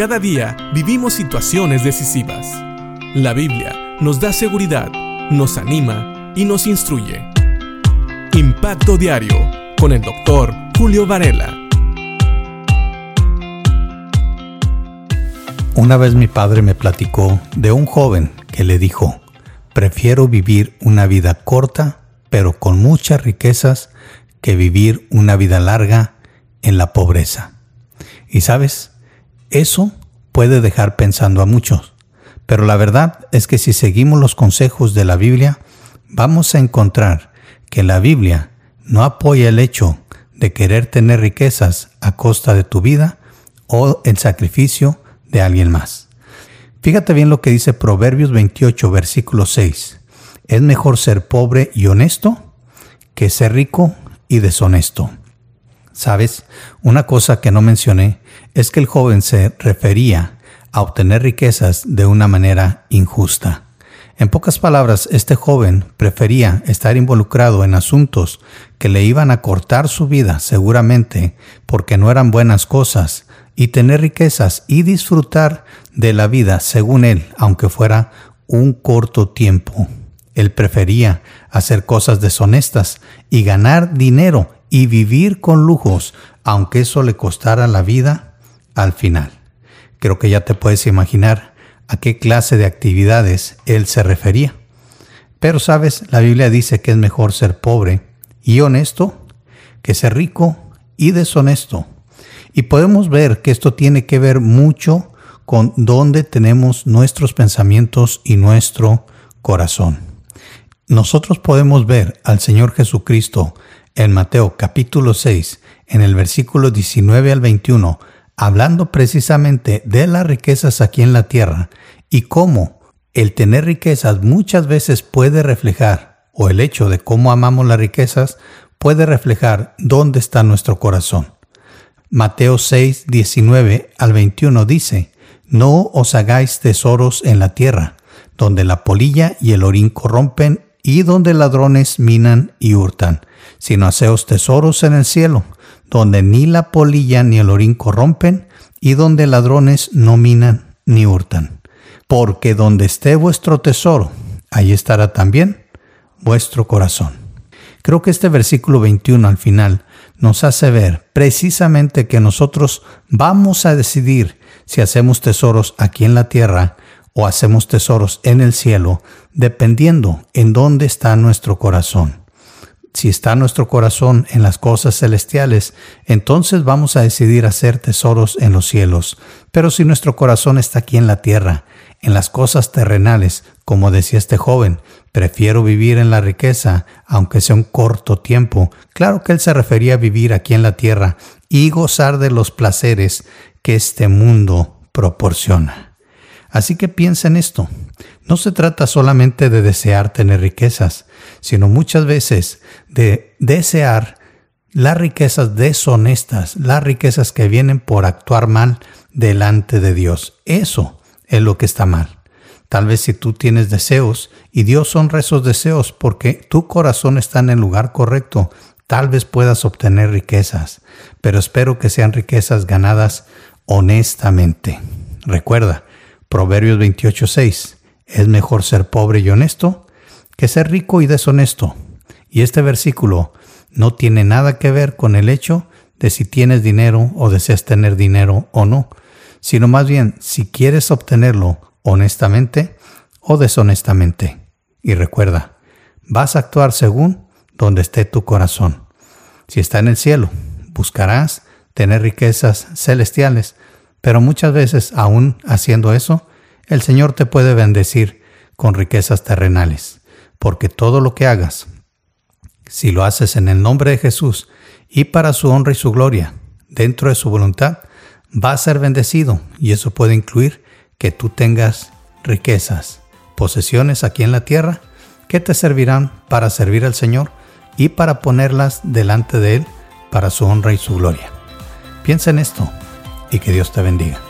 Cada día vivimos situaciones decisivas. La Biblia nos da seguridad, nos anima y nos instruye. Impacto Diario con el doctor Julio Varela. Una vez mi padre me platicó de un joven que le dijo, prefiero vivir una vida corta pero con muchas riquezas que vivir una vida larga en la pobreza. Y sabes, eso puede dejar pensando a muchos, pero la verdad es que si seguimos los consejos de la Biblia, vamos a encontrar que la Biblia no apoya el hecho de querer tener riquezas a costa de tu vida o el sacrificio de alguien más. Fíjate bien lo que dice Proverbios 28, versículo 6. Es mejor ser pobre y honesto que ser rico y deshonesto. Sabes, una cosa que no mencioné es que el joven se refería a obtener riquezas de una manera injusta. En pocas palabras, este joven prefería estar involucrado en asuntos que le iban a cortar su vida seguramente porque no eran buenas cosas y tener riquezas y disfrutar de la vida según él, aunque fuera un corto tiempo. Él prefería hacer cosas deshonestas y ganar dinero y vivir con lujos, aunque eso le costara la vida al final. Creo que ya te puedes imaginar a qué clase de actividades él se refería. Pero sabes, la Biblia dice que es mejor ser pobre y honesto que ser rico y deshonesto. Y podemos ver que esto tiene que ver mucho con dónde tenemos nuestros pensamientos y nuestro corazón. Nosotros podemos ver al Señor Jesucristo en Mateo capítulo 6, en el versículo 19 al 21, hablando precisamente de las riquezas aquí en la tierra y cómo el tener riquezas muchas veces puede reflejar, o el hecho de cómo amamos las riquezas puede reflejar dónde está nuestro corazón. Mateo 6, 19 al 21 dice, No os hagáis tesoros en la tierra, donde la polilla y el orín corrompen y donde ladrones minan y hurtan, sino haceos tesoros en el cielo, donde ni la polilla ni el orín corrompen, y donde ladrones no minan ni hurtan. Porque donde esté vuestro tesoro, ahí estará también vuestro corazón. Creo que este versículo 21 al final nos hace ver precisamente que nosotros vamos a decidir si hacemos tesoros aquí en la tierra o hacemos tesoros en el cielo, dependiendo en dónde está nuestro corazón. Si está nuestro corazón en las cosas celestiales, entonces vamos a decidir hacer tesoros en los cielos. Pero si nuestro corazón está aquí en la tierra, en las cosas terrenales, como decía este joven, prefiero vivir en la riqueza, aunque sea un corto tiempo. Claro que él se refería a vivir aquí en la tierra y gozar de los placeres que este mundo proporciona. Así que piensa en esto. No se trata solamente de desear tener riquezas, sino muchas veces de desear las riquezas deshonestas, las riquezas que vienen por actuar mal delante de Dios. Eso es lo que está mal. Tal vez si tú tienes deseos y Dios honra esos deseos porque tu corazón está en el lugar correcto, tal vez puedas obtener riquezas, pero espero que sean riquezas ganadas honestamente. Recuerda, Proverbios 28:6. Es mejor ser pobre y honesto que ser rico y deshonesto. Y este versículo no tiene nada que ver con el hecho de si tienes dinero o deseas tener dinero o no, sino más bien si quieres obtenerlo honestamente o deshonestamente. Y recuerda, vas a actuar según donde esté tu corazón. Si está en el cielo, buscarás tener riquezas celestiales, pero muchas veces, aún haciendo eso, el Señor te puede bendecir con riquezas terrenales, porque todo lo que hagas, si lo haces en el nombre de Jesús y para su honra y su gloria, dentro de su voluntad, va a ser bendecido y eso puede incluir que tú tengas riquezas, posesiones aquí en la tierra que te servirán para servir al Señor y para ponerlas delante de Él para su honra y su gloria. Piensa en esto y que Dios te bendiga.